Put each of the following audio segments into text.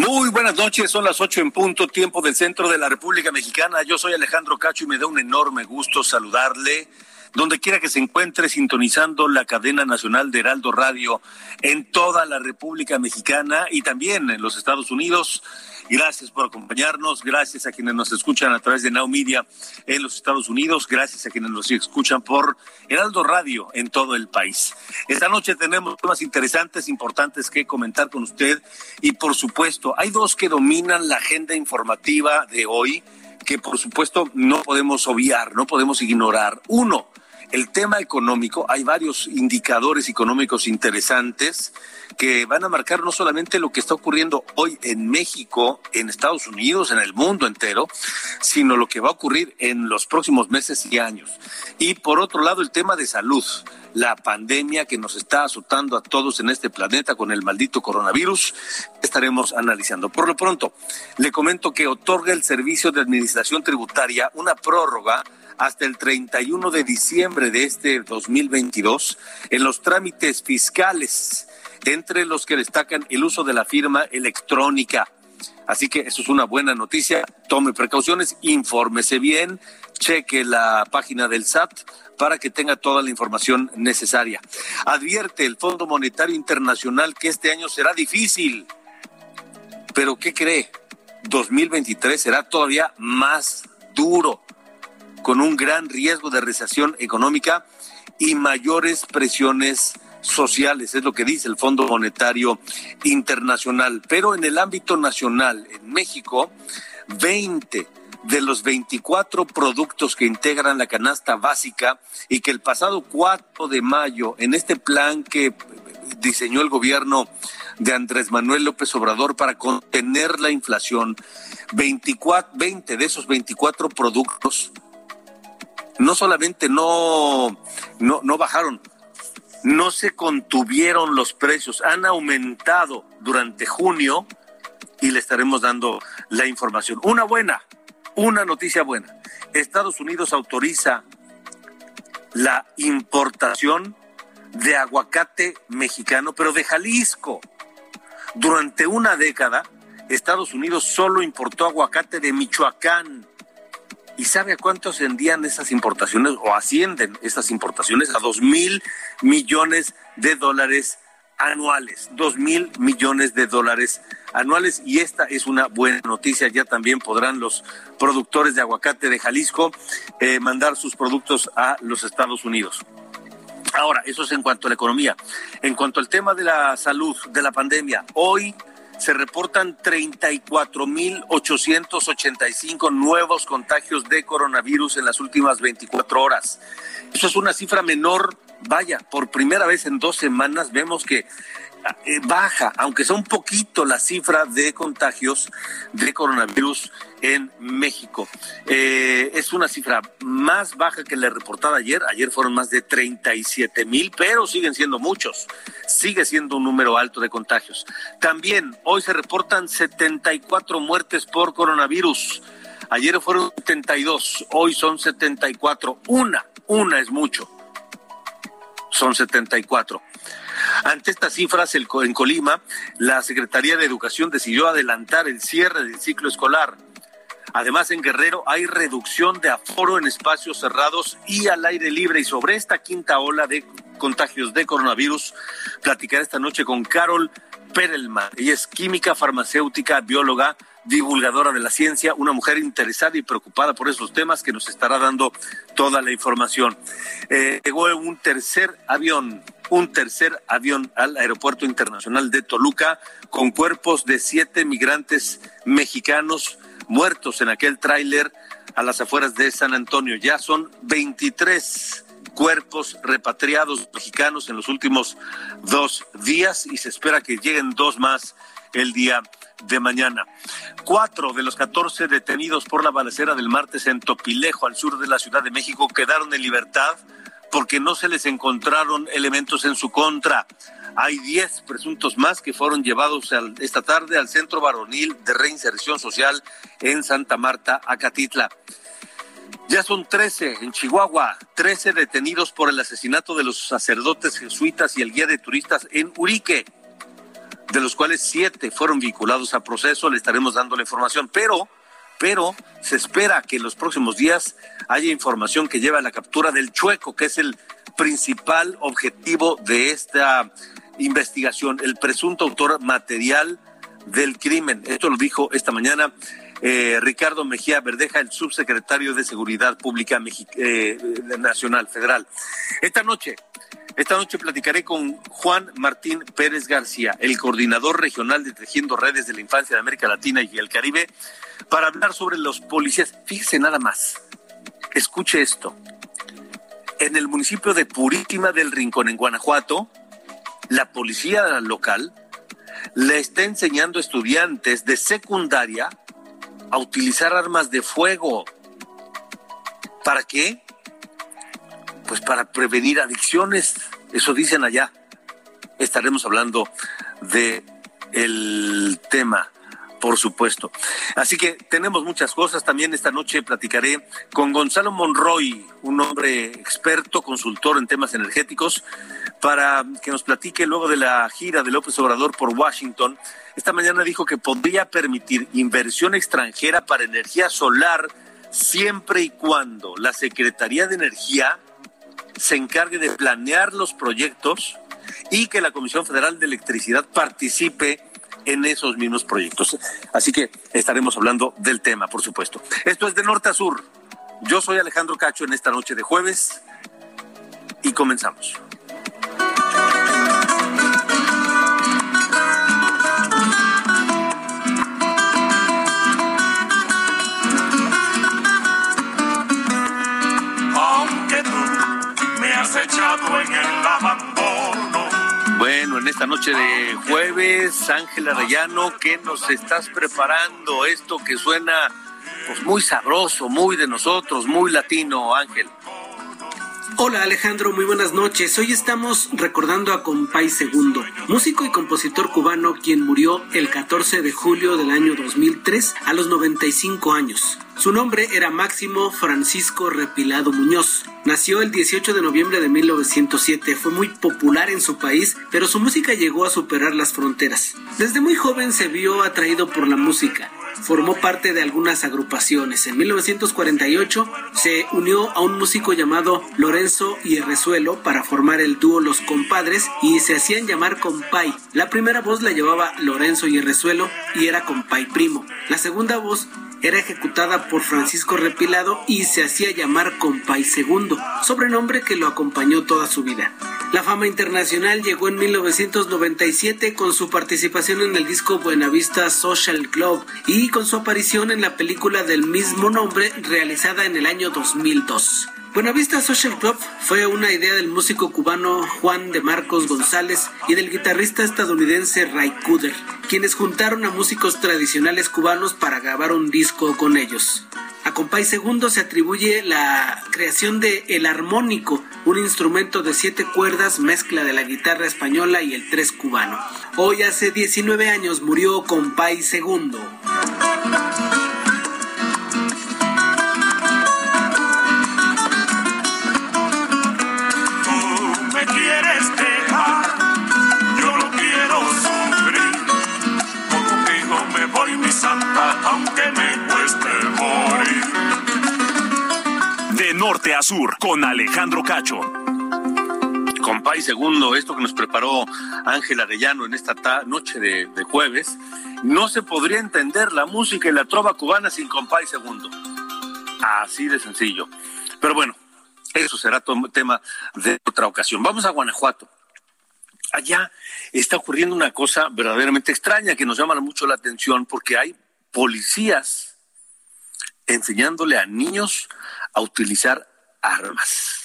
Muy buenas noches, son las ocho en punto, tiempo del centro de la República Mexicana. Yo soy Alejandro Cacho y me da un enorme gusto saludarle donde quiera que se encuentre sintonizando la cadena nacional de Heraldo Radio en toda la República Mexicana y también en los Estados Unidos. Gracias por acompañarnos, gracias a quienes nos escuchan a través de Now Media en los Estados Unidos, gracias a quienes nos escuchan por Heraldo Radio en todo el país. Esta noche tenemos temas interesantes, importantes que comentar con usted y por supuesto hay dos que dominan la agenda informativa de hoy que por supuesto no podemos obviar, no podemos ignorar. Uno, el tema económico, hay varios indicadores económicos interesantes que van a marcar no solamente lo que está ocurriendo hoy en México, en Estados Unidos, en el mundo entero, sino lo que va a ocurrir en los próximos meses y años. Y por otro lado, el tema de salud, la pandemia que nos está azotando a todos en este planeta con el maldito coronavirus, estaremos analizando. Por lo pronto, le comento que otorga el Servicio de Administración Tributaria una prórroga hasta el 31 de diciembre de este 2022 en los trámites fiscales, entre los que destacan el uso de la firma electrónica. Así que eso es una buena noticia. Tome precauciones, infórmese bien, cheque la página del SAT para que tenga toda la información necesaria. Advierte el Fondo Monetario Internacional que este año será difícil. Pero ¿qué cree? 2023 será todavía más duro con un gran riesgo de recesión económica y mayores presiones sociales, es lo que dice el Fondo Monetario Internacional. Pero en el ámbito nacional, en México, 20 de los 24 productos que integran la canasta básica y que el pasado 4 de mayo, en este plan que diseñó el gobierno de Andrés Manuel López Obrador para contener la inflación, 24, 20 de esos 24 productos no solamente no, no, no bajaron, no se contuvieron los precios, han aumentado durante junio y le estaremos dando la información. Una buena, una noticia buena. Estados Unidos autoriza la importación de aguacate mexicano, pero de Jalisco. Durante una década, Estados Unidos solo importó aguacate de Michoacán. ¿Y sabe a cuánto ascendían esas importaciones o ascienden esas importaciones? A dos mil millones de dólares anuales, dos mil millones de dólares anuales y esta es una buena noticia. Ya también podrán los productores de aguacate de Jalisco eh, mandar sus productos a los Estados Unidos. Ahora, eso es en cuanto a la economía. En cuanto al tema de la salud, de la pandemia, hoy se reportan 34.885 nuevos contagios de coronavirus en las últimas 24 horas. Eso es una cifra menor, vaya, por primera vez en dos semanas vemos que baja, aunque sea un poquito la cifra de contagios de coronavirus en México. Eh, es una cifra más baja que la reportada ayer. Ayer fueron más de 37 mil, pero siguen siendo muchos. Sigue siendo un número alto de contagios. También hoy se reportan 74 muertes por coronavirus. Ayer fueron 72, hoy son 74. Una, una es mucho. Son 74. Ante estas cifras, en Colima, la Secretaría de Educación decidió adelantar el cierre del ciclo escolar. Además, en Guerrero hay reducción de aforo en espacios cerrados y al aire libre. Y sobre esta quinta ola de contagios de coronavirus, platicaré esta noche con Carol Perelman. Ella es química farmacéutica, bióloga divulgadora de la ciencia, una mujer interesada y preocupada por esos temas que nos estará dando toda la información. Eh, llegó un tercer avión, un tercer avión al Aeropuerto Internacional de Toluca con cuerpos de siete migrantes mexicanos muertos en aquel tráiler a las afueras de San Antonio. Ya son 23 cuerpos repatriados mexicanos en los últimos dos días y se espera que lleguen dos más el día de mañana. Cuatro de los catorce detenidos por la balacera del martes en Topilejo, al sur de la Ciudad de México, quedaron en libertad porque no se les encontraron elementos en su contra. Hay diez presuntos más que fueron llevados esta tarde al Centro Varonil de Reinserción Social en Santa Marta, Acatitla. Ya son trece en Chihuahua, trece detenidos por el asesinato de los sacerdotes jesuitas y el guía de turistas en Urique de los cuales siete fueron vinculados a proceso, le estaremos dando la información, pero, pero se espera que en los próximos días haya información que lleve a la captura del chueco, que es el principal objetivo de esta investigación, el presunto autor material del crimen. Esto lo dijo esta mañana eh, Ricardo Mejía Verdeja, el subsecretario de Seguridad Pública eh, Nacional Federal. Esta noche esta noche platicaré con Juan Martín Pérez García, el coordinador regional de Tejiendo Redes de la Infancia de América Latina y el Caribe, para hablar sobre los policías. Fíjese nada más, escuche esto. En el municipio de Purísima del Rincón, en Guanajuato, la policía local le está enseñando a estudiantes de secundaria a utilizar armas de fuego. ¿Para qué? pues para prevenir adicciones, eso dicen allá. Estaremos hablando de el tema por supuesto. Así que tenemos muchas cosas. También esta noche platicaré con Gonzalo Monroy, un hombre experto, consultor en temas energéticos, para que nos platique luego de la gira de López Obrador por Washington. Esta mañana dijo que podría permitir inversión extranjera para energía solar siempre y cuando la Secretaría de Energía se encargue de planear los proyectos y que la Comisión Federal de Electricidad participe en esos mismos proyectos. Así que estaremos hablando del tema, por supuesto. Esto es de norte a sur. Yo soy Alejandro Cacho en esta noche de jueves y comenzamos. Bueno, en esta noche de jueves, Ángela Arellano, ¿qué nos estás preparando? Esto que suena pues muy sabroso, muy de nosotros, muy latino, Ángel. Hola Alejandro, muy buenas noches. Hoy estamos recordando a Compay Segundo, músico y compositor cubano quien murió el 14 de julio del año 2003 a los 95 años. Su nombre era Máximo Francisco Repilado Muñoz. Nació el 18 de noviembre de 1907, fue muy popular en su país, pero su música llegó a superar las fronteras. Desde muy joven se vio atraído por la música formó parte de algunas agrupaciones. En 1948 se unió a un músico llamado Lorenzo Hierrezuelo para formar el dúo Los Compadres y se hacían llamar Compay. La primera voz la llevaba Lorenzo Hierrezuelo y era Compay Primo. La segunda voz era ejecutada por Francisco Repilado y se hacía llamar Compay Segundo, sobrenombre que lo acompañó toda su vida. La fama internacional llegó en 1997 con su participación en el disco Buenavista Social Club y con su aparición en la película del mismo nombre realizada en el año 2002. Buenavista Social Club fue una idea del músico cubano Juan de Marcos González y del guitarrista estadounidense Ray Cooder, quienes juntaron a músicos tradicionales cubanos para grabar un disco con ellos. A Compay Segundo se atribuye la creación de el armónico, un instrumento de siete cuerdas, mezcla de la guitarra española y el tres cubano. Hoy hace 19 años murió Compay Segundo. Norte a con Alejandro Cacho. compay segundo, esto que nos preparó Ángel Arellano en esta noche de, jueves, no se podría entender la música y la trova cubana sin compay segundo. Así de sencillo. Pero bueno, eso será tema de otra ocasión. Vamos a Guanajuato. Allá está ocurriendo una cosa verdaderamente extraña que nos llama mucho la atención porque hay policías enseñándole a niños a utilizar armas.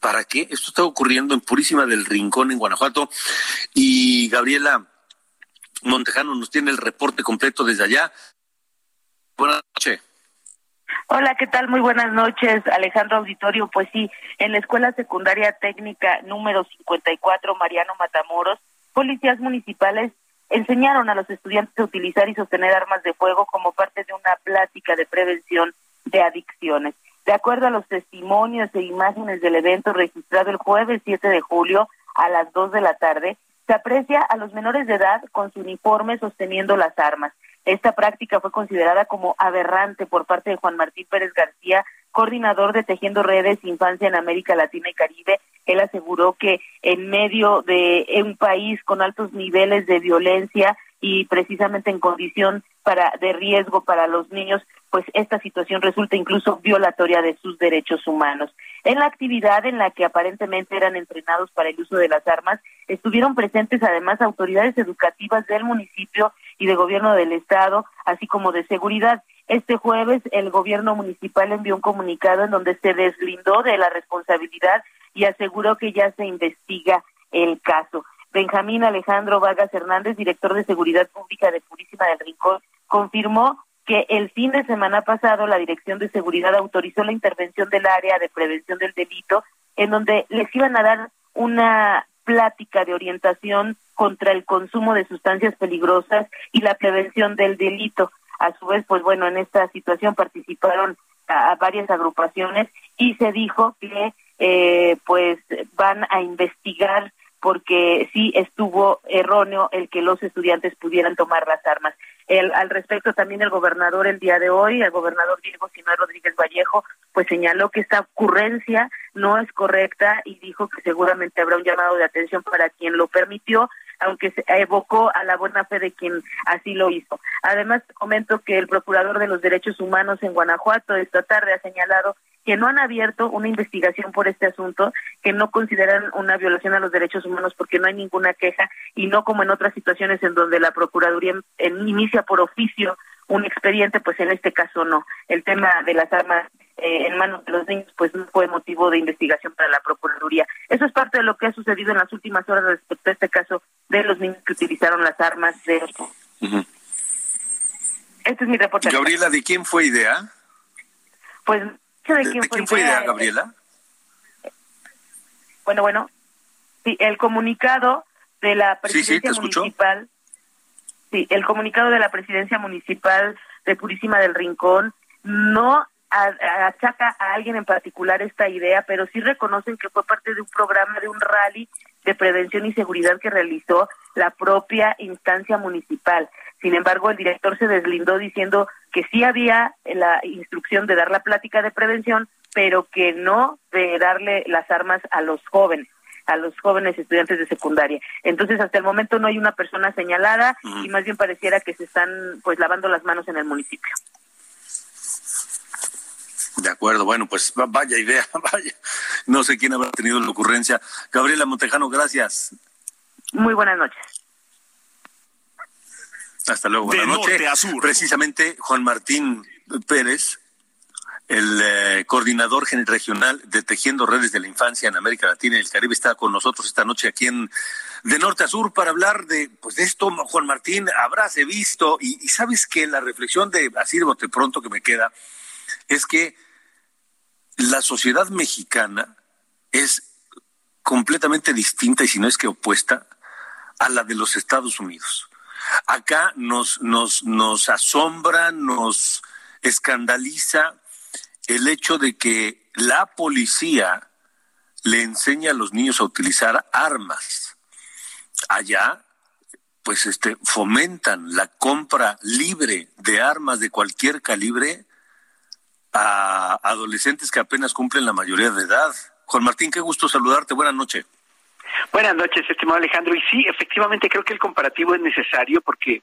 ¿Para qué? Esto está ocurriendo en Purísima del Rincón, en Guanajuato. Y Gabriela Montejano nos tiene el reporte completo desde allá. Buenas noches. Hola, ¿qué tal? Muy buenas noches, Alejandro Auditorio. Pues sí, en la Escuela Secundaria Técnica número 54, Mariano Matamoros, policías municipales enseñaron a los estudiantes a utilizar y sostener armas de fuego como parte de una plática de prevención de adicciones. De acuerdo a los testimonios e imágenes del evento registrado el jueves 7 de julio a las 2 de la tarde, se aprecia a los menores de edad con su uniforme sosteniendo las armas. Esta práctica fue considerada como aberrante por parte de Juan Martín Pérez García, coordinador de Tejiendo Redes Infancia en América Latina y Caribe. Él aseguró que en medio de un país con altos niveles de violencia y precisamente en condición para de riesgo para los niños, pues esta situación resulta incluso violatoria de sus derechos humanos. En la actividad en la que aparentemente eran entrenados para el uso de las armas, estuvieron presentes además autoridades educativas del municipio y de gobierno del estado, así como de seguridad. Este jueves el gobierno municipal envió un comunicado en donde se deslindó de la responsabilidad y aseguró que ya se investiga el caso. Benjamín Alejandro Vargas Hernández, director de Seguridad Pública de Purísima del Rincón, confirmó que el fin de semana pasado la Dirección de Seguridad autorizó la intervención del área de prevención del delito, en donde les iban a dar una plática de orientación contra el consumo de sustancias peligrosas y la prevención del delito. A su vez, pues bueno, en esta situación participaron a, varias agrupaciones y se dijo que eh, pues van a investigar porque sí estuvo erróneo el que los estudiantes pudieran tomar las armas. El, al respecto también el gobernador el día de hoy, el gobernador Diego Sinói Rodríguez Vallejo, pues señaló que esta ocurrencia no es correcta y dijo que seguramente habrá un llamado de atención para quien lo permitió, aunque se evocó a la buena fe de quien así lo hizo. Además, comento que el procurador de los derechos humanos en Guanajuato esta tarde ha señalado que no han abierto una investigación por este asunto, que no consideran una violación a los derechos humanos porque no hay ninguna queja y no como en otras situaciones en donde la Procuraduría inicia por oficio un expediente, pues en este caso no. El tema de las armas eh, en manos de los niños pues no fue motivo de investigación para la Procuraduría. Eso es parte de lo que ha sucedido en las últimas horas respecto a este caso de los niños que utilizaron las armas de... Este es mi reporte. Gabriela, ¿de quién fue idea? Pues ¿De, quién, fue, idea, Gabriela? Bueno, bueno. Sí, el comunicado de la presidencia municipal. Sí, el comunicado de la presidencia municipal de Purísima del Rincón no achaca a alguien en particular esta idea, pero sí reconocen que fue parte de un programa de un rally de prevención y seguridad que realizó la propia instancia municipal. Sin embargo, el director se deslindó diciendo que sí había la instrucción de dar la plática de prevención, pero que no de darle las armas a los jóvenes a los jóvenes estudiantes de secundaria. Entonces, hasta el momento no hay una persona señalada y más bien pareciera que se están pues lavando las manos en el municipio. De acuerdo, bueno, pues vaya idea, vaya. No sé quién habrá tenido la ocurrencia. Gabriela Montejano, gracias. Muy buenas noches. Hasta luego. Buenas noches. Precisamente Juan Martín Pérez, el eh, coordinador regional de Tejiendo Redes de la Infancia en América Latina y el Caribe, está con nosotros esta noche aquí en de norte a sur para hablar de pues de esto, Juan Martín, habrás visto y, sabes que la reflexión de así de pronto que me queda es que la sociedad mexicana es completamente distinta y si no es que opuesta a la de los Estados Unidos. Acá nos, nos, nos asombra, nos escandaliza el hecho de que la policía le enseña a los niños a utilizar armas. Allá, pues este, fomentan la compra libre de armas de cualquier calibre a adolescentes que apenas cumplen la mayoría de edad. Juan Martín, qué gusto saludarte. Buenas noches. Buenas noches, estimado Alejandro. Y sí, efectivamente creo que el comparativo es necesario porque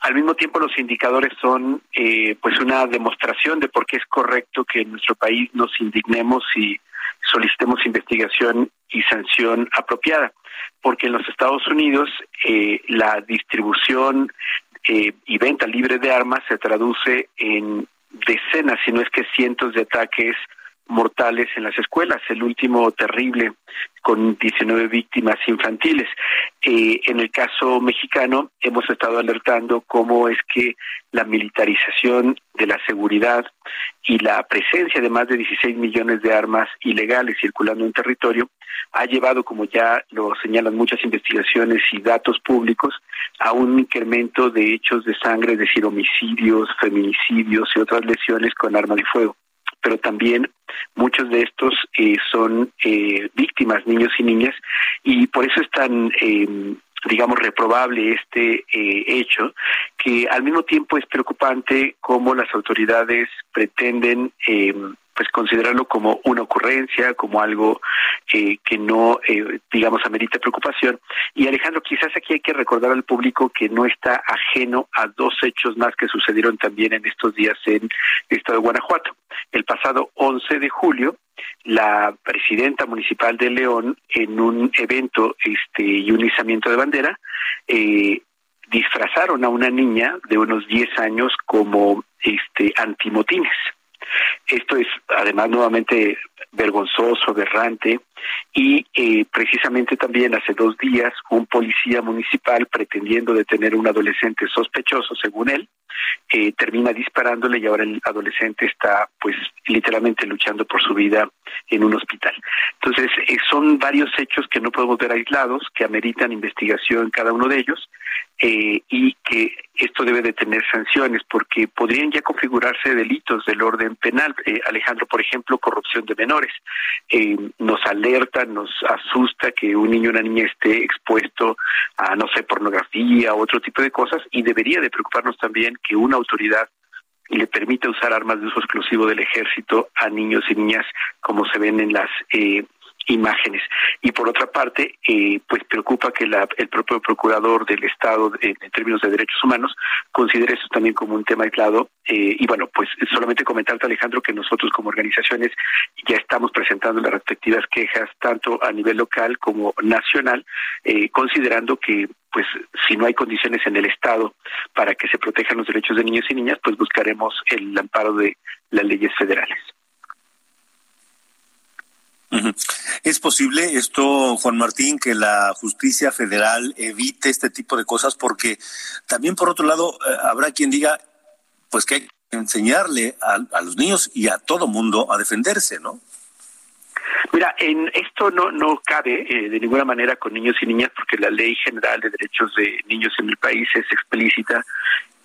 al mismo tiempo los indicadores son eh, pues una demostración de por qué es correcto que en nuestro país nos indignemos y solicitemos investigación y sanción apropiada. Porque en los Estados Unidos eh, la distribución eh, y venta libre de armas se traduce en decenas, si no es que cientos de ataques mortales en las escuelas, el último terrible con 19 víctimas infantiles. Eh, en el caso mexicano hemos estado alertando cómo es que la militarización de la seguridad y la presencia de más de 16 millones de armas ilegales circulando en territorio ha llevado, como ya lo señalan muchas investigaciones y datos públicos, a un incremento de hechos de sangre, es decir, homicidios, feminicidios y otras lesiones con arma de fuego pero también muchos de estos eh, son eh, víctimas, niños y niñas, y por eso es tan, eh, digamos, reprobable este hecho, que al mismo tiempo es preocupante cómo las autoridades pretenden pues considerarlo como una ocurrencia, como algo eh, que no, eh, digamos, amerita preocupación. Y Alejandro, quizás aquí hay que recordar al público que no está ajeno a dos hechos más que sucedieron también en estos días en el estado de Guanajuato. El pasado 11 de julio, la presidenta municipal de León, en un evento este, y un izamiento de bandera, eh, disfrazaron a una niña de unos 10 años como este antimotines. Esto es además nuevamente vergonzoso, aberrante, y eh, precisamente también hace dos días un policía municipal pretendiendo detener a un adolescente sospechoso, según él, eh, termina disparándole y ahora el adolescente está pues literalmente luchando por su vida en un hospital. Entonces eh, son varios hechos que no podemos ver aislados, que ameritan investigación cada uno de ellos eh, y que esto debe de tener sanciones porque podrían ya configurarse delitos del orden penal. Eh, Alejandro, por ejemplo, corrupción de menores. Eh, nos alerta, nos asusta que un niño o una niña esté expuesto a, no sé, pornografía o otro tipo de cosas y debería de preocuparnos también que una autoridad le permita usar armas de uso exclusivo del ejército a niños y niñas como se ven en las eh, imágenes. Y por otra parte, eh, pues preocupa que la, el propio procurador del Estado en, términos de derechos humanos considere esto también como un tema aislado. Eh, y bueno, pues solamente comentarte, Alejandro, que nosotros como organizaciones ya estamos presentando las respectivas quejas tanto a nivel local como nacional, eh, considerando que pues si no hay condiciones en el Estado para que se protejan los derechos de niños y niñas, pues buscaremos el amparo de las leyes federales. ¿Es posible esto, Juan Martín, que la justicia federal evite este tipo de cosas? Porque también, por otro lado, eh, habrá quien diga, pues que hay que enseñarle a, los niños y a todo mundo a defenderse, ¿no? Mira, en esto no no cabe eh, de ninguna manera con niños y niñas porque la Ley General de Derechos de Niños en el país es explícita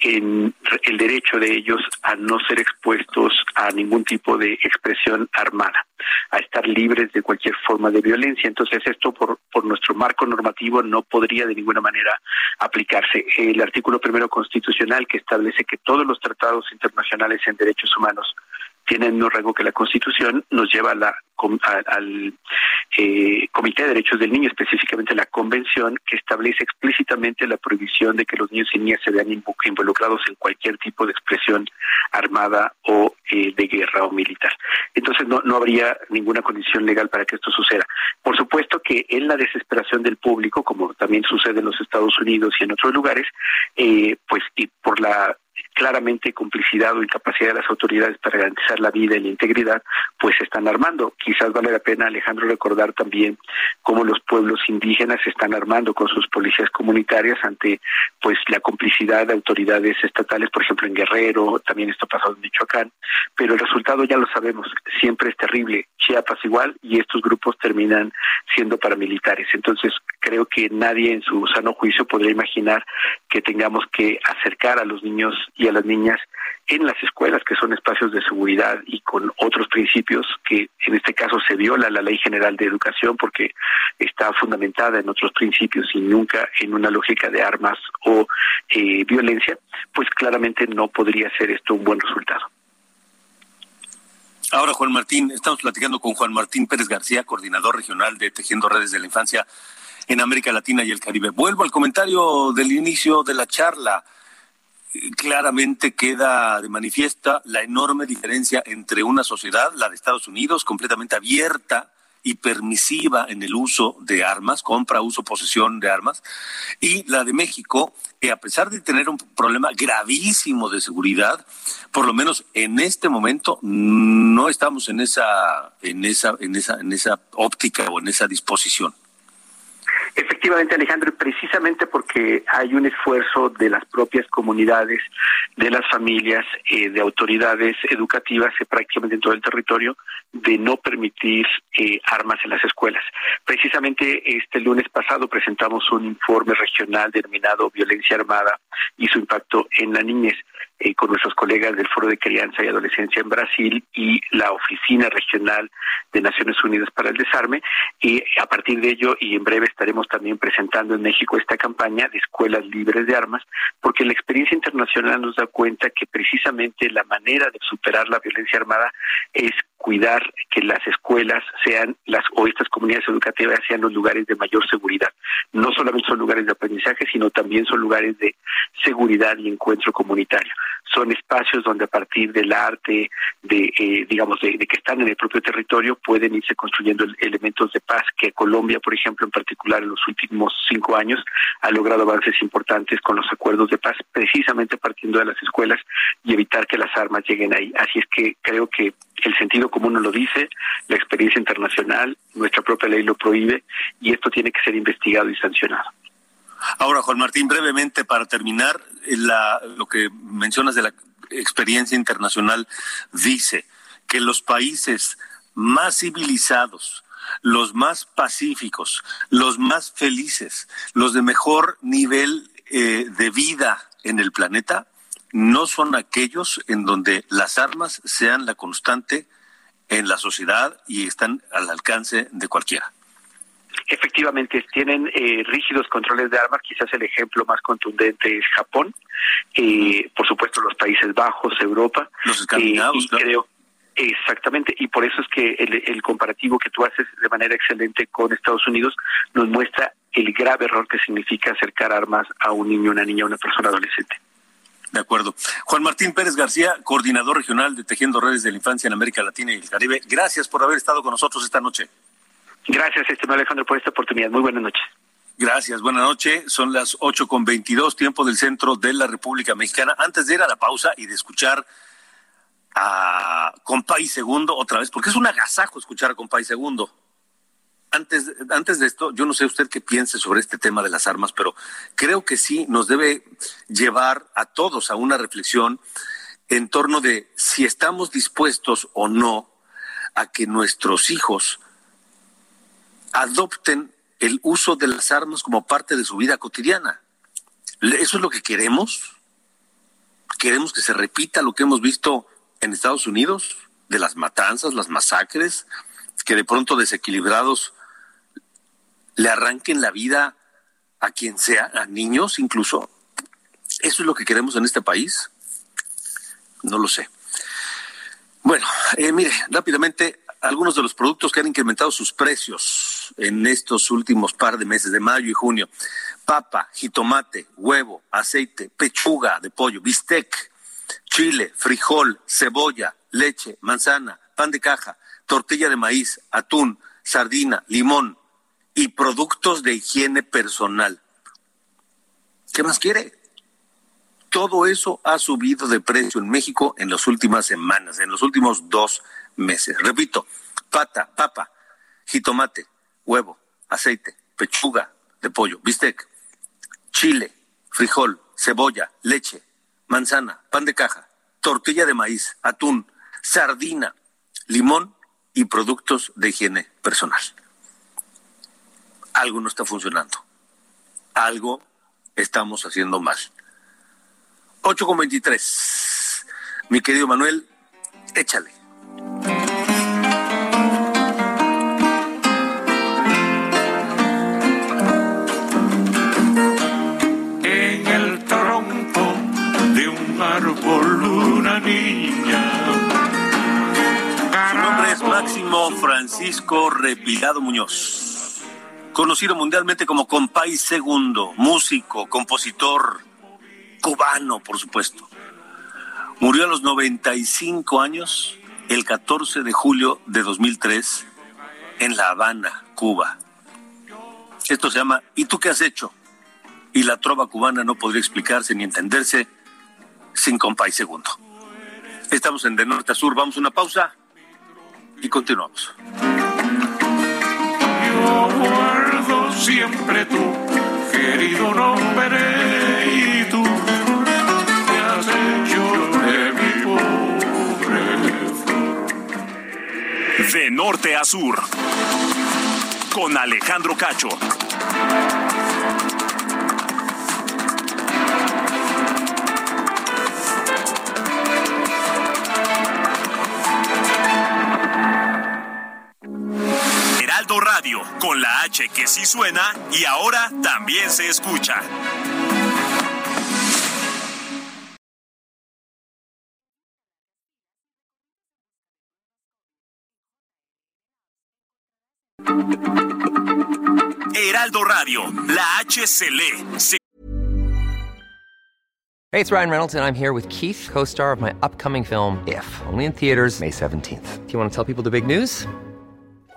en el derecho de ellos a no ser expuestos a ningún tipo de expresión armada, a estar libres de cualquier forma de violencia. Entonces esto por, por nuestro marco normativo no podría de ninguna manera aplicarse. El artículo primero constitucional que establece que todos los tratados internacionales en derechos humanos tiene el mismo rango que la Constitución, nos lleva a la, al eh, Comité de Derechos del Niño, específicamente la Convención, que establece explícitamente la prohibición de que los niños y niñas se vean involucrados en cualquier tipo de expresión armada o eh, de guerra o militar. Entonces no, no habría ninguna condición legal para que esto suceda. Por supuesto que en la desesperación del público, como también sucede en los Estados Unidos y en otros lugares, eh, pues y por la claramente complicidad o incapacidad de las autoridades para garantizar la vida y la integridad, pues se están armando. Quizás vale la pena, Alejandro, recordar también cómo los pueblos indígenas se están armando con sus policías comunitarias ante pues la complicidad de autoridades estatales, por ejemplo en Guerrero, también esto pasado en Michoacán, pero el resultado ya lo sabemos, siempre es terrible. Chiapas igual y estos grupos terminan siendo paramilitares. Entonces, creo que nadie en su sano juicio podría imaginar que tengamos que acercar a los niños y a las niñas en las escuelas, que son espacios de seguridad y con otros principios que en este caso se viola la Ley General de Educación porque está fundamentada en otros principios y nunca en una lógica de armas o eh, violencia, pues claramente no podría ser esto un buen resultado. Ahora, Juan Martín, estamos platicando con Juan Martín Pérez García, coordinador regional de Tejiendo Redes de la Infancia. en América Latina y el Caribe. Vuelvo al comentario del inicio de la charla. Claramente queda de manifiesta la enorme diferencia entre una sociedad, la de Estados Unidos, completamente abierta y permisiva en el uso de armas, compra, uso, posesión de armas, y la de México, que a pesar de tener un problema gravísimo de seguridad, por lo menos en este momento no estamos en esa, en esa, en esa, en esa óptica o en esa disposición. Efectivamente, Alejandro, precisamente porque hay un esfuerzo de las propias comunidades, de las familias, eh, de autoridades educativas eh, prácticamente en todo el territorio, de no permitir eh, armas en las escuelas. Precisamente este lunes pasado presentamos un informe regional denominado Violencia Armada y su impacto en la niñez. Eh, con nuestros colegas del Foro de Crianza y Adolescencia en Brasil y la Oficina Regional de Naciones Unidas para el Desarme. Y a partir de ello, y en breve estaremos también presentando en México esta campaña de escuelas libres de armas, porque la experiencia internacional nos da cuenta que precisamente la manera de superar la violencia armada es cuidar que las escuelas sean las o estas comunidades educativas sean los lugares de mayor seguridad. No solamente son lugares de aprendizaje, sino también son lugares de seguridad y encuentro comunitario son espacios donde a partir del arte, de eh, digamos, de, que están en el propio territorio, pueden irse construyendo elementos de paz, que Colombia, por ejemplo, en particular en los últimos cinco años, ha logrado avances importantes con los acuerdos de paz, precisamente partiendo de las escuelas y evitar que las armas lleguen ahí. Así es que creo que el sentido común nos lo dice, la experiencia internacional, nuestra propia ley lo prohíbe, y esto tiene que ser investigado y sancionado. Ahora, Juan Martín, brevemente para terminar, lo que mencionas de la experiencia internacional dice que los países más civilizados, los más pacíficos, los más felices, los de mejor nivel eh, de vida en el planeta, no son aquellos en donde las armas sean la constante en la sociedad y están al alcance de cualquiera. Efectivamente, tienen eh, rígidos controles de armas. Quizás el ejemplo más contundente es Japón. Eh, por supuesto, los Países Bajos, Europa. Los escandinavos, eh, creo, Exactamente, y por eso es que el, el, comparativo que tú haces de manera excelente con Estados Unidos nos muestra el grave error que significa acercar armas a un niño, una niña, una persona adolescente. De acuerdo. Juan Martín Pérez García, coordinador regional de Tejiendo Redes de la Infancia en América Latina y el Caribe. Gracias por haber estado con nosotros esta noche. Gracias, estimado Alejandro, por esta oportunidad. Muy buenas noches. Gracias, buenas noches. Son las ocho con veintidós, tiempo del centro de la República Mexicana. Antes de ir a la pausa y de escuchar a Compay Segundo otra vez, porque es un agasajo escuchar a Compay Segundo. Antes, antes de esto, yo no sé usted qué piense sobre este tema de las armas, pero creo que sí nos debe llevar a todos a una reflexión en torno de si estamos dispuestos o no a que nuestros hijos adopten el uso de las armas como parte de su vida cotidiana. ¿Eso es lo que queremos? ¿Queremos que se repita lo que hemos visto en Estados Unidos? De las matanzas, las masacres, que de pronto desequilibrados le arranquen la vida a quien sea, a niños incluso. ¿Eso es lo que queremos en este país? No lo sé. Bueno, eh, mire, rápidamente, algunos de los productos que han incrementado sus precios en estos últimos par de meses de mayo y junio. Papa, jitomate, huevo, aceite, pechuga de pollo, bistec, chile, frijol, cebolla, leche, manzana, pan de caja, tortilla de maíz, atún, sardina, limón y productos de higiene personal. ¿Qué más quiere? Todo eso ha subido de precio en México en las últimas semanas, en los últimos dos meses. Repito, pata, papa, jitomate, huevo, aceite, pechuga de pollo, bistec, chile, frijol, cebolla, leche, manzana, pan de caja, tortilla de maíz, atún, sardina, limón y productos de higiene personal. Algo no está funcionando. Algo estamos haciendo mal. 8 con 23. Mi querido Manuel, échale. Máximo Francisco Repilado Muñoz. conocido mundialmente como Compay Segundo, músico, compositor cubano, por supuesto. Murió a los 95 años el 14 de julio de 2003 en La Habana, Cuba. Esto se llama ¿Y tú qué has hecho? Y la trova cubana no podría explicarse ni entenderse sin Compay Segundo. Estamos en De Norte a Sur, vamos a una pausa y continuamos. Yo guardo siempre tu querido nombre y tú me has hecho de mi pobre. De norte a sur. Con Alejandro Cacho. Radio, con la H que sí suena y ahora también se escucha. Heraldo Radio, la H se Hey, it's Ryan Reynolds, and I'm here with Keith, co star of my upcoming film, If, only in theaters, May 17th. Do you want to tell people the big news?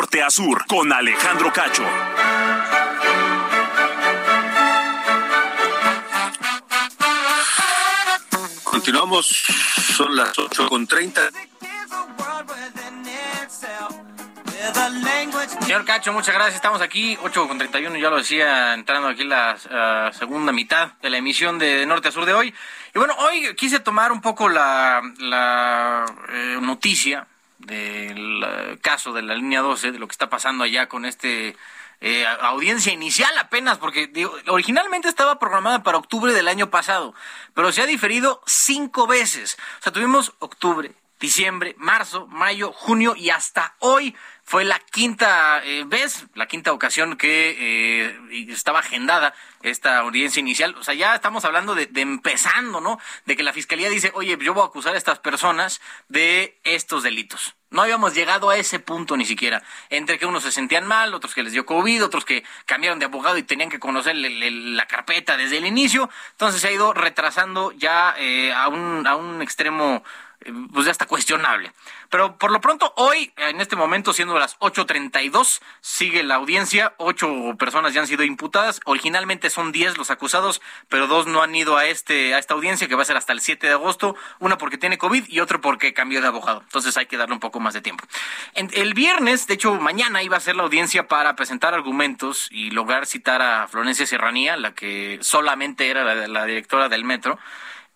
Norte a sur, con Alejandro Cacho. Continuamos, son las 8 con 30. Señor Cacho, muchas gracias. Estamos aquí, 8 con 31, ya lo decía, entrando aquí la ah, segunda mitad de la emisión de Norte a Sur de hoy. Y bueno, hoy quise tomar un poco la, la eh, noticia del eh, caso de la línea 12, de lo que está pasando allá con este eh, audiencia inicial apenas, porque digo, originalmente estaba programada para octubre del año pasado, pero se ha diferido cinco veces. O sea, tuvimos octubre, diciembre, marzo, mayo, junio y hasta hoy fue la quinta eh, vez, la quinta ocasión que eh, estaba agendada esta audiencia inicial. O sea, ya estamos hablando de, de empezando, ¿no? De que la fiscalía dice, oye, yo voy a acusar a estas personas de estos delitos. No habíamos llegado a ese punto ni siquiera. Entre que unos se sentían mal, otros que les dio COVID, otros que cambiaron de abogado y tenían que conocer la carpeta desde el inicio. Entonces se ha ido retrasando ya eh, a, un, a un extremo pues ya está cuestionable. Pero por lo pronto, hoy, en este momento, siendo las 8.32, sigue la audiencia. Ocho personas ya han sido imputadas. Originalmente son 10 los acusados, pero dos no han ido a, este, a esta audiencia, que va a ser hasta el 7 de agosto. Una porque tiene COVID y otro porque cambió de abogado. Entonces hay que darle un poco más de tiempo. En- el viernes, de hecho, mañana iba a ser la audiencia para presentar argumentos y lograr citar a Florencia Serranía, la que solamente era la, la directora del metro.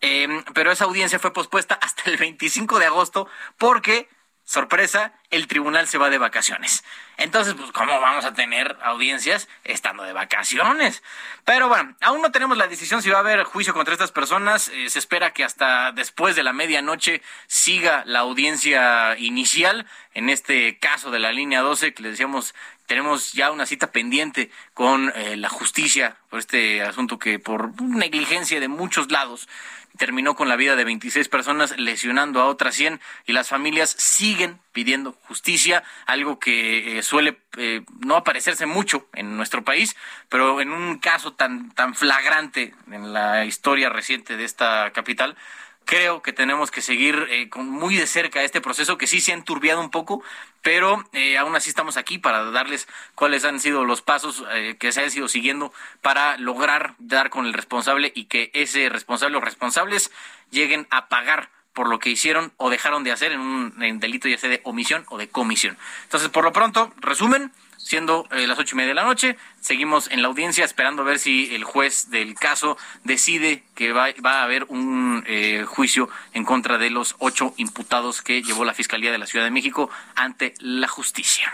Eh, pero esa audiencia fue pospuesta hasta el 25 de agosto porque, sorpresa, el tribunal se va de vacaciones. Entonces, pues, ¿cómo vamos a tener audiencias estando de vacaciones? Pero bueno, aún no tenemos la decisión si va a haber juicio contra estas personas. Eh, se espera que hasta después de la medianoche siga la audiencia inicial. En este caso de la línea 12, que le decíamos, tenemos ya una cita pendiente con eh, la justicia por este asunto que por negligencia de muchos lados terminó con la vida de 26 personas, lesionando a otras 100 y las familias siguen pidiendo justicia, algo que eh, suele eh, no aparecerse mucho en nuestro país, pero en un caso tan, tan flagrante en la historia reciente de esta capital, creo que tenemos que seguir eh, con muy de cerca este proceso que sí se ha enturbiado un poco, pero eh, aún así estamos aquí para darles cuáles han sido los pasos eh, que se han ido siguiendo para lograr dar con el responsable y que ese responsable o responsables lleguen a pagar por lo que hicieron o dejaron de hacer en un delito ya sea de omisión o de comisión. Entonces, por lo pronto, resumen, siendo eh, las ocho y media de la noche. Seguimos en la audiencia esperando a ver si el juez del caso decide que va, a haber un eh, juicio en contra de los ocho imputados que llevó la Fiscalía de la Ciudad de México ante la justicia.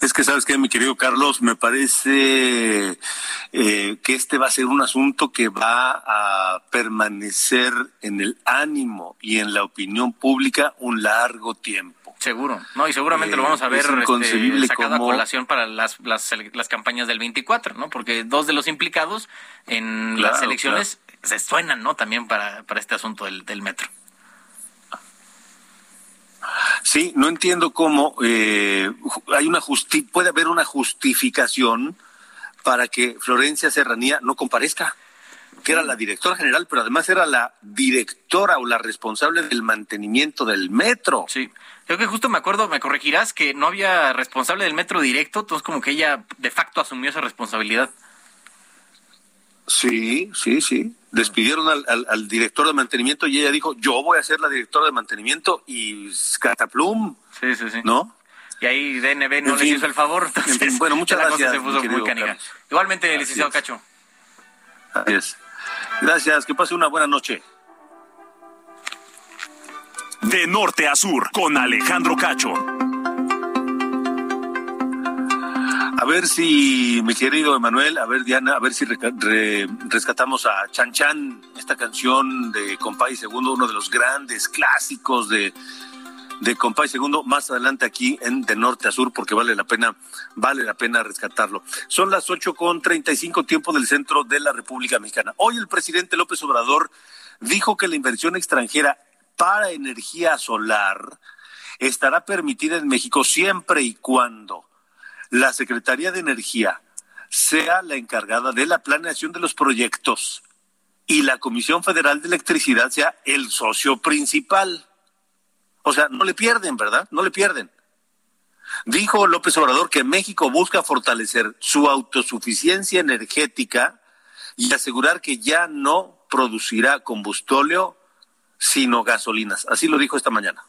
Es que sabes que mi querido Carlos, me parece eh, que este va a ser un asunto que va a permanecer en el ánimo y en la opinión pública un largo tiempo. Seguro, no, y seguramente lo vamos a ver este, sacado a colación para las, las, las, campañas del 24, ¿no? Porque dos de los implicados en las elecciones se suenan, ¿no? También para, para este asunto del, del metro. Sí, no entiendo cómo eh, hay una justi puede haber una justificación para que Florencia Serranía no comparezca que era la directora general, pero además era la directora o la responsable del mantenimiento del metro. Sí, creo que justo me acuerdo, me corregirás, que no había responsable del metro directo, entonces como que ella de facto asumió esa responsabilidad. Sí, sí, sí. Despidieron al, director de mantenimiento y ella dijo, yo voy a ser la directora de mantenimiento y cataplum. Sí, sí, sí. ¿No? Y ahí DNB no le hizo el favor. Entonces, bueno, muchas gracias. Se puso muy Igualmente, licenciado Cacho. Así es. Gracias, que pase una buena noche. De norte a sur, con Alejandro Cacho. A ver si, mi querido Emanuel, a ver Diana, a ver si rescatamos a Chan Chan, esta canción de Compay Segundo, uno de los grandes clásicos de, de Compay Segundo más adelante aquí en de norte a sur porque vale la pena vale la pena rescatarlo. Son las ocho con treinta y cinco tiempo del centro de la República Mexicana. Hoy el presidente López Obrador dijo que la inversión extranjera para energía solar estará permitida en México siempre y cuando la Secretaría de Energía sea la encargada de la planeación de los proyectos y la Comisión Federal de Electricidad sea el socio principal. O sea, no le pierden, ¿verdad? No le pierden. Dijo López Obrador que México busca fortalecer su autosuficiencia energética y asegurar que ya no producirá combustóleo, sino gasolinas. Así lo dijo esta mañana.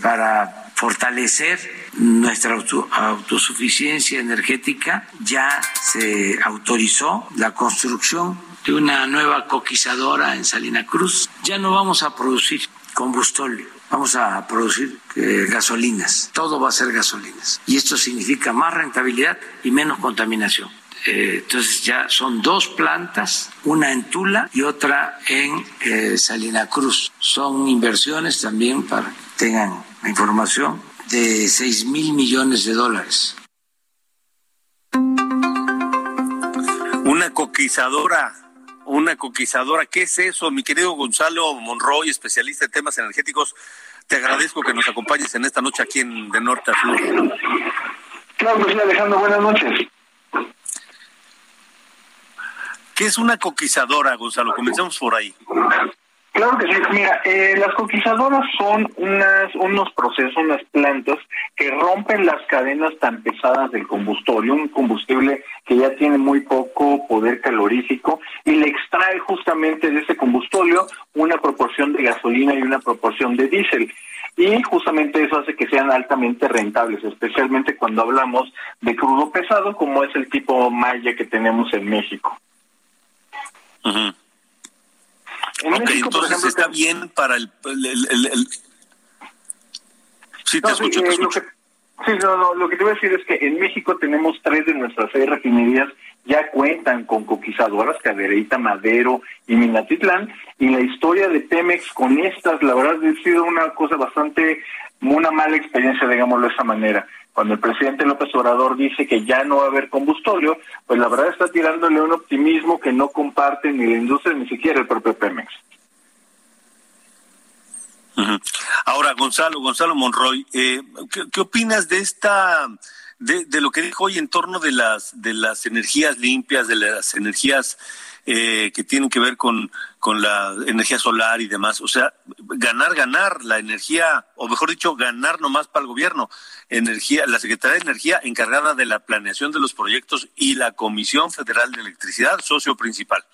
Para fortalecer nuestra autosuficiencia energética ya se autorizó la construcción de una nueva coquizadora en Salina Cruz. Ya no vamos a producir combustóleo vamos a producir eh, gasolinas, todo va a ser gasolinas. Y esto significa más rentabilidad y menos contaminación. Eh, entonces ya son dos plantas, una en Tula y otra en eh, Salina Cruz. Son inversiones también para que tengan información de 6 mil millones de dólares. Una coquizadora una conquistadora. ¿Qué es eso, mi querido Gonzalo Monroy, especialista en temas energéticos? Te agradezco que nos acompañes en esta noche aquí en De Norte a Sur. Claro que sí, Alejandro, buenas noches. ¿Qué es una coquizadora, Gonzalo? Comencemos por ahí. Claro que sí. Mira, eh, las coquizadoras son unas, unos procesos, unas plantas que rompen las cadenas tan pesadas del combustorio, un combustible que ya tiene muy poco poder calorífico y le extrae justamente de ese combustorio una proporción de gasolina y una proporción de diésel. Y justamente eso hace que sean altamente rentables, especialmente cuando hablamos de crudo pesado, como es el tipo Maya que tenemos en México. Ok, entonces está bien para el... Sí, te escucho, eh, Lo que, sí, no, lo que te voy a decir es que en México tenemos tres de nuestras seis refinerías ya cuentan con coquizadoras, Cadereyta, Madero y Minatitlán, y la historia de Pemex con estas, la verdad, ha sido una cosa bastante, una mala experiencia, digámoslo de esa manera cuando el presidente López Obrador dice que ya no va a haber combustóleo, pues la verdad está tirándole un optimismo que no comparte ni la industria ni siquiera el propio Pemex. Ahora, Gonzalo, Gonzalo Monroy, eh, ¿qué, opinas de esta de, de, lo que dijo hoy en torno de las, de las energías limpias, de las energías eh, que tienen que ver con, con la energía solar y demás. O sea, ganar, ganar la energía, o mejor dicho, ganar nomás para el gobierno. Energía, la Secretaría de Energía encargada de la planeación de los proyectos y la Comisión Federal de Electricidad, socio principal.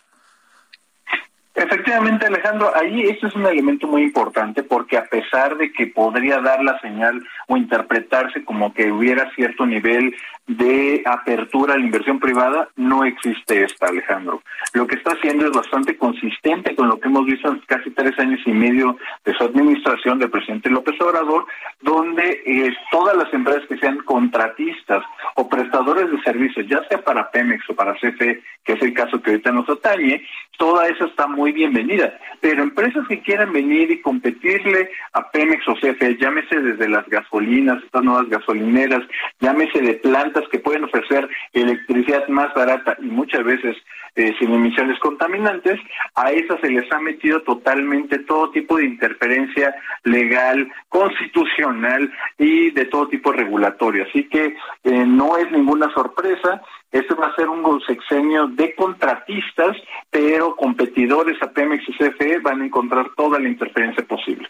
Efectivamente, Alejandro, ahí eso es un elemento muy importante porque a pesar de que podría dar la señal o interpretarse como que hubiera cierto nivel de apertura a la inversión privada, no existe esta, Alejandro. Lo que está haciendo es bastante consistente con lo que hemos visto en casi tres años y medio de su administración del presidente López Obrador, donde eh, todas las empresas que sean contratistas o prestadores de servicios, ya sea para Pemex o para CFE, que es el caso que ahorita nos atañe, toda eso está muy bienvenida. Pero empresas que quieran venir y competirle a Pemex o CFE, llámese desde las gasolinas, estas nuevas gasolineras, llámese de plantas que pueden ofrecer electricidad más barata y muchas veces eh, sin emisiones contaminantes, a esas se les ha metido totalmente todo tipo de interferencia legal, constitucional y de todo tipo regulatorio. Así que eh, no es ninguna sorpresa este va a ser un sexenio de contratistas, pero competidores a Pemex y CFE van a encontrar toda la interferencia posible.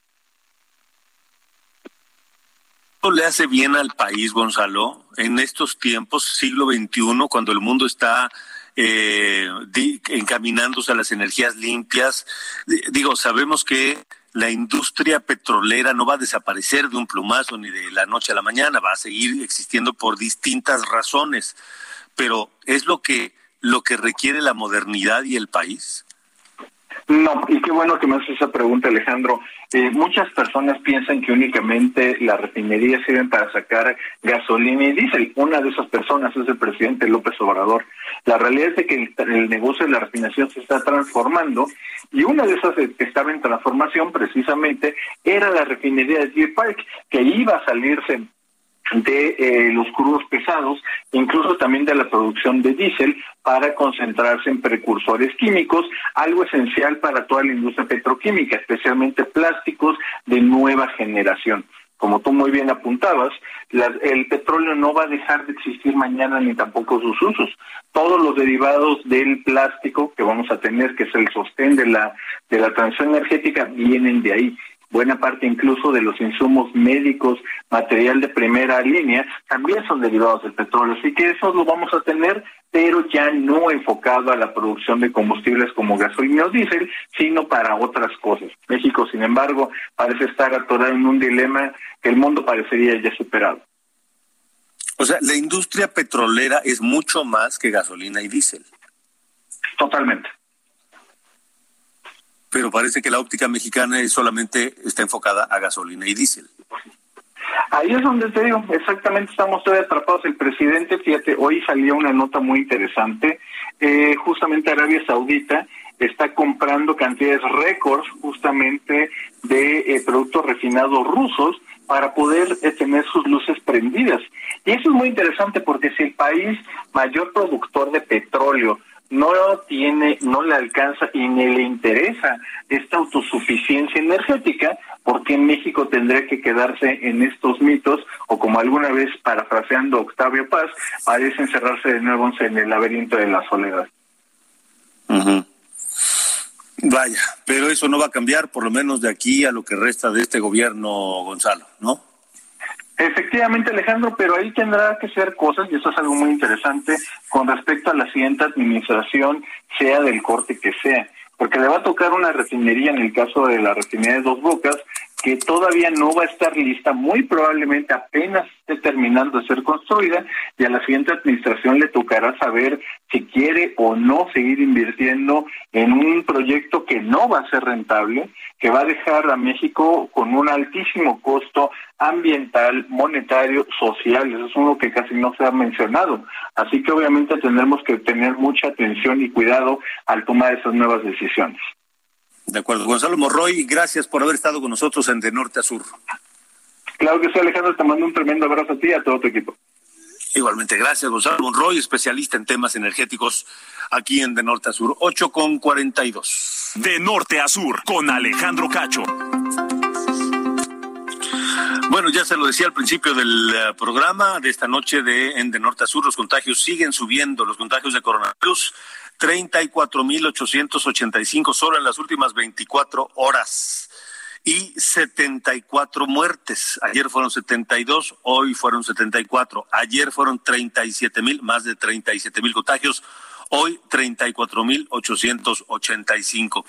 Le hace bien al país, Gonzalo, en estos tiempos, siglo XXI, cuando el mundo está eh, encaminándose a las energías limpias? Digo, sabemos que la industria petrolera no va a desaparecer de un plumazo ni de la noche a la mañana, va a seguir existiendo por distintas razones pero ¿es lo que, lo que requiere la modernidad y el país? No, y qué bueno que me haces esa pregunta, Alejandro. Eh, muchas personas piensan que únicamente las refinerías sirven para sacar gasolina y diésel. Una de esas personas es el presidente López Obrador. La realidad es que el, negocio de la refinación se está transformando y una de esas que estaba en transformación precisamente era la refinería de Deer Park, que iba a salirse de eh, los crudos pesados, incluso también de la producción de diésel para concentrarse en precursores químicos, algo esencial para toda la industria petroquímica, especialmente plásticos de nueva generación. Como tú muy bien apuntabas, el petróleo no va a dejar de existir mañana ni tampoco sus usos. Todos los derivados del plástico que vamos a tener, que es el sostén de la de la transición energética, vienen de ahí buena parte incluso de los insumos médicos, material de primera línea, también son derivados del petróleo. Así que eso lo vamos a tener, pero ya no enfocado a la producción de combustibles como gasolina o diésel, sino para otras cosas. México, sin embargo, parece estar atorado en un dilema que el mundo parecería ya superado. O sea, la industria petrolera es mucho más que gasolina y diésel. Totalmente pero parece que la óptica mexicana solamente está enfocada a gasolina y diésel. Ahí es donde te digo, exactamente estamos todavía atrapados. El presidente, fíjate, hoy salió una nota muy interesante. Eh, justamente Arabia Saudita está comprando cantidades récords justamente de eh, productos refinados rusos para poder eh, tener sus luces prendidas. Y eso es muy interesante porque si el país mayor productor de petróleo no tiene, no le alcanza y ni le interesa esta autosuficiencia energética, porque México tendría que quedarse en estos mitos, o como alguna vez parafraseando Octavio Paz, parece encerrarse de nuevo en el laberinto de la soledad. Vaya, pero eso no va a cambiar, por lo menos de aquí a lo que resta de este gobierno, Gonzalo, ¿no? Efectivamente, Alejandro, pero ahí tendrá que ser cosas, y eso es algo muy interesante, con respecto a la siguiente administración, sea del corte que sea, porque le va a tocar una refinería, en el caso de la refinería de Dos Bocas, que todavía no va a estar lista, muy probablemente apenas esté terminando de ser construida y a la siguiente administración le tocará saber si quiere o no seguir invirtiendo en un proyecto que no va a ser rentable, que va a dejar a México con un altísimo costo ambiental, monetario, social, eso es uno que casi no se ha mencionado. Así que obviamente tendremos que tener mucha atención y cuidado al tomar esas nuevas decisiones. De acuerdo. Gonzalo Morroy, gracias por haber estado con nosotros en De Norte a Sur. Claro que sí, Alejandro, te mando un tremendo abrazo a ti y a todo tu equipo. Igualmente, gracias, Gonzalo Monroy, especialista en temas energéticos aquí en De Norte a Sur, 8 con 42. De Norte a Sur, con Alejandro Cacho. Bueno, ya se lo decía al principio del eh, programa de esta noche de en de norte a sur, los contagios siguen subiendo, los contagios de coronavirus, 34.885 solo en las últimas 24 horas y 74 muertes. Ayer fueron 72, hoy fueron 74. Ayer fueron 37 mil, más de 37 mil contagios. Hoy 34.885.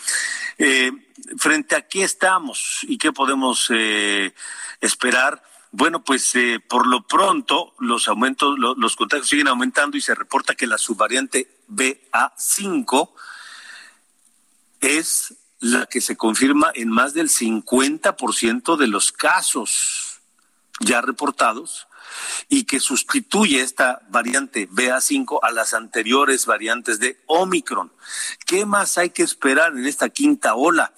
Eh, ¿Frente a qué estamos y qué podemos eh, esperar? Bueno, pues eh, por lo pronto los aumentos, los contagios siguen aumentando y se reporta que la subvariante BA5 es la que se confirma en más del 50% de los casos ya reportados y que sustituye esta variante BA5 a las anteriores variantes de Omicron. ¿Qué más hay que esperar en esta quinta ola?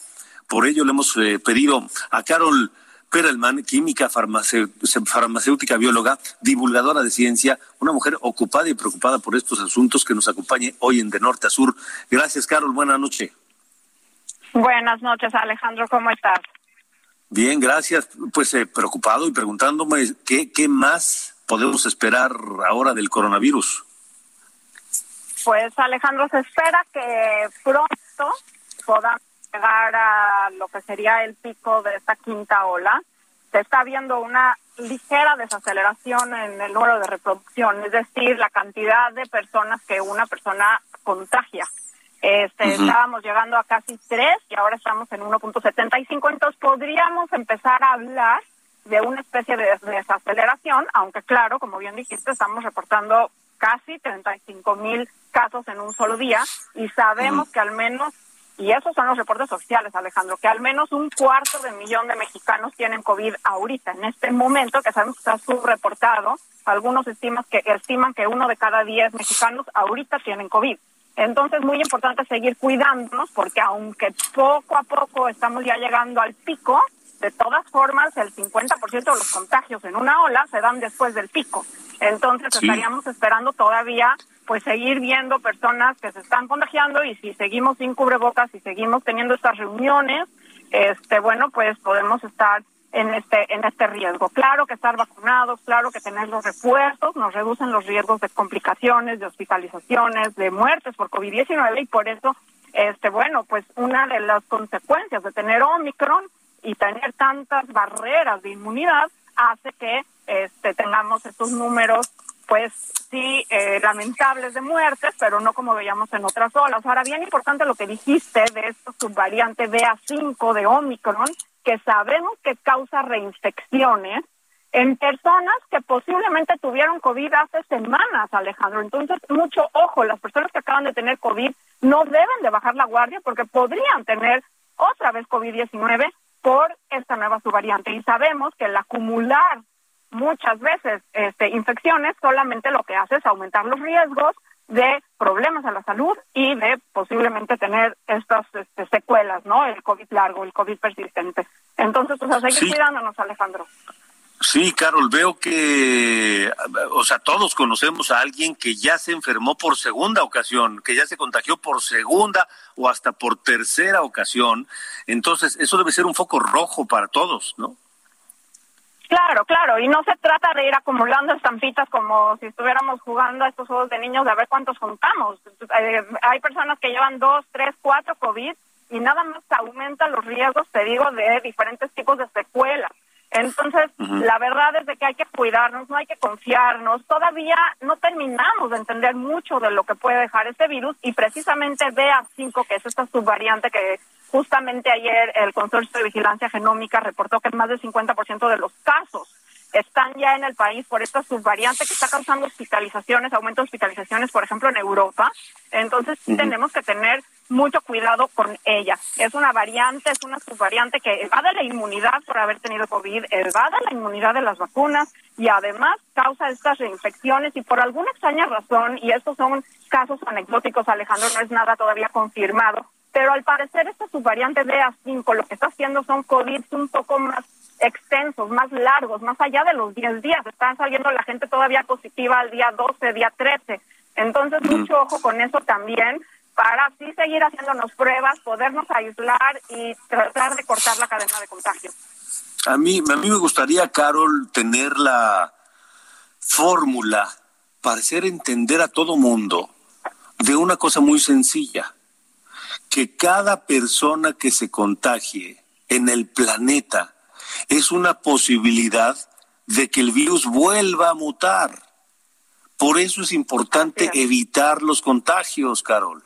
Por ello le hemos eh, pedido a Carol Perelman, química farmacéutica, bióloga, divulgadora de ciencia, una mujer ocupada y preocupada por estos asuntos que nos acompañe hoy en De Norte a Sur. Gracias, Carol. Buenas noches. Buenas noches, Alejandro. ¿Cómo estás? Bien, gracias. Pues eh, preocupado y preguntándome qué, qué más podemos esperar ahora del coronavirus. Pues Alejandro, se espera que pronto podamos llegar a lo que sería el pico de esta quinta ola. Se está viendo una ligera desaceleración en el número de reproducción, es decir, la cantidad de personas que una persona contagia. Este, Estábamos llegando a casi 3 y ahora estamos en 1.75, entonces podríamos empezar a hablar de una especie de desaceleración, aunque claro, como bien dijiste, estamos reportando casi 35 mil casos en un solo día y sabemos que al menos, y esos son los reportes oficiales, Alejandro, que al menos un cuarto de millón de mexicanos tienen COVID ahorita, en este momento, que sabemos que está subreportado. Algunos estiman que, estiman que uno de cada diez mexicanos ahorita tienen COVID. Entonces, muy importante seguir cuidándonos porque aunque poco a poco estamos ya llegando al pico, de todas formas, el 50% de los contagios en una ola se dan después del pico. Entonces, estaríamos esperando todavía pues seguir viendo personas que se están contagiando y si seguimos sin cubrebocas y seguimos teniendo estas reuniones, este bueno, pues podemos estar en este en este riesgo. Claro que estar vacunados, claro que tener los refuerzos nos reducen los riesgos de complicaciones, de hospitalizaciones, de muertes por COVID-19 y por eso este bueno, pues una de las consecuencias de tener Omicron y tener tantas barreras de inmunidad hace que este tengamos estos números pues sí eh, lamentables de muertes, pero no como veíamos en otras olas. Ahora, bien importante lo que dijiste de esta subvariante BA5 de Omicron, que sabemos que causa reinfecciones en personas que posiblemente tuvieron COVID hace semanas, Alejandro. Entonces, mucho ojo, las personas que acaban de tener COVID no deben de bajar la guardia porque podrían tener otra vez COVID-19 por esta nueva subvariante. Y sabemos que el acumular muchas veces este, infecciones solamente lo que hace es aumentar los riesgos de problemas a la salud y de posiblemente tener estas este, secuelas, ¿no? El COVID largo, el COVID persistente. Entonces, pues a seguir cuidándonos, Alejandro. Sí, Carol, veo que, o sea, todos conocemos a alguien que ya se enfermó por segunda ocasión, que ya se contagió por segunda o hasta por tercera ocasión. Entonces, eso debe ser un foco rojo para todos, ¿no? Claro, claro, y no se trata de ir acumulando estampitas como si estuviéramos jugando a estos juegos de niños de a ver cuántos juntamos. Eh, hay personas que llevan dos, tres, cuatro COVID y nada más aumenta los riesgos, te digo, de diferentes tipos de secuelas. Entonces, la verdad es de que hay que cuidarnos, no hay que confiarnos. Todavía no terminamos de entender mucho de lo que puede dejar este virus y precisamente BA5, que es esta subvariante que justamente ayer el Consorcio de Vigilancia Genómica reportó que más del 50% de los casos están ya en el país por esta subvariante que está causando hospitalizaciones, aumento de hospitalizaciones, por ejemplo, en Europa. Entonces, tenemos que tener mucho cuidado con ella. Es una variante, es una subvariante que evade la inmunidad por haber tenido COVID, evade la inmunidad de las vacunas y además causa estas reinfecciones y por alguna extraña razón, y estos son casos anecdóticos, Alejandro, no es nada todavía confirmado, pero al parecer esta subvariante BA5 lo que está haciendo son COVID un poco más extensos, más largos, más allá de los 10 días. Están saliendo la gente todavía positiva al día 12, día 13. Entonces, mucho ojo con eso también para así seguir haciéndonos pruebas, podernos aislar y tratar de cortar la cadena de contagio. A mí, a mí me gustaría, Carol, tener la fórmula para hacer entender a todo mundo de una cosa muy sencilla, que cada persona que se contagie en el planeta es una posibilidad de que el virus vuelva a mutar. Por eso es importante evitar los contagios, Carol.